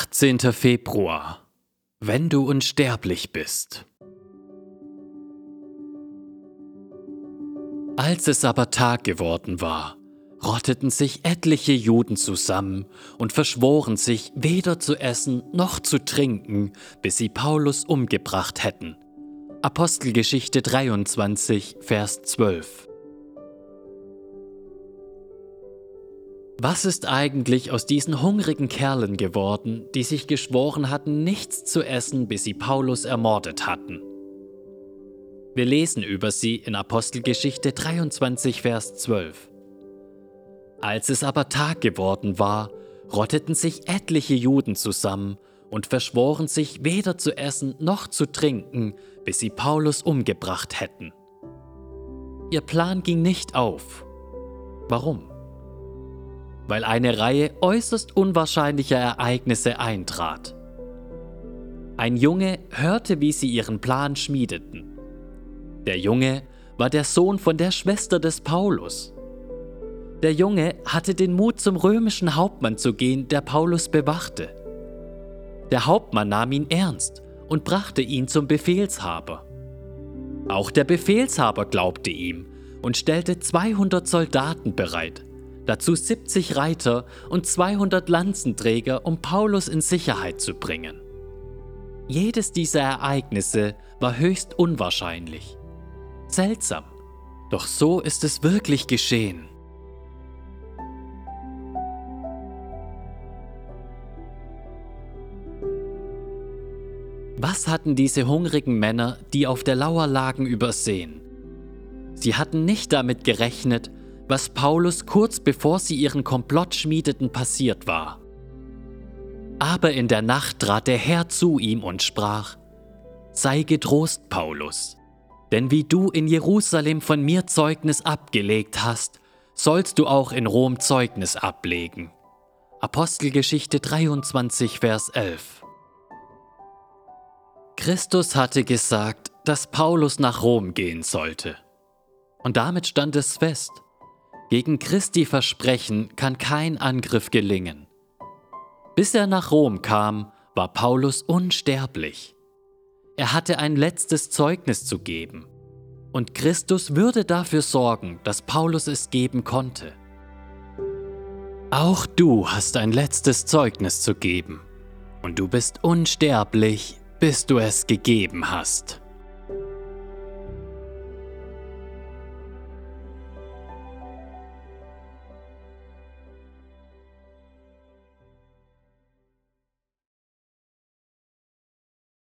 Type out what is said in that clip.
18. Februar. Wenn du unsterblich bist. Als es aber Tag geworden war, rotteten sich etliche Juden zusammen und verschworen sich, weder zu essen noch zu trinken, bis sie Paulus umgebracht hätten. Apostelgeschichte 23, Vers 12. Was ist eigentlich aus diesen hungrigen Kerlen geworden, die sich geschworen hatten, nichts zu essen, bis sie Paulus ermordet hatten? Wir lesen über sie in Apostelgeschichte 23, Vers 12. Als es aber Tag geworden war, rotteten sich etliche Juden zusammen und verschworen sich weder zu essen noch zu trinken, bis sie Paulus umgebracht hätten. Ihr Plan ging nicht auf. Warum? Weil eine Reihe äußerst unwahrscheinlicher Ereignisse eintrat. Ein Junge hörte, wie sie ihren Plan schmiedeten. Der Junge war der Sohn von der Schwester des Paulus. Der Junge hatte den Mut, zum römischen Hauptmann zu gehen, der Paulus bewachte. Der Hauptmann nahm ihn ernst und brachte ihn zum Befehlshaber. Auch der Befehlshaber glaubte ihm und stellte 200 Soldaten bereit, dazu 70 Reiter und 200 Lanzenträger, um Paulus in Sicherheit zu bringen. Jedes dieser Ereignisse war höchst unwahrscheinlich. Seltsam, doch so ist es wirklich geschehen. Was hatten diese hungrigen Männer, die auf der Lauer lagen, übersehen? Sie hatten nicht damit gerechnet, was Paulus kurz bevor sie ihren Komplott schmiedeten passiert war. Aber in der Nacht trat der Herr zu ihm und sprach, Sei getrost, Paulus, denn wie du in Jerusalem von mir Zeugnis abgelegt hast, sollst du auch in Rom Zeugnis ablegen. Apostelgeschichte 23, Vers 11. Christus hatte gesagt, dass Paulus nach Rom gehen sollte. Und damit stand es fest. Gegen Christi Versprechen kann kein Angriff gelingen. Bis er nach Rom kam, war Paulus unsterblich. Er hatte ein letztes Zeugnis zu geben. Und Christus würde dafür sorgen, dass Paulus es geben konnte. Auch du hast ein letztes Zeugnis zu geben. Und du bist unsterblich, bis du es gegeben hast.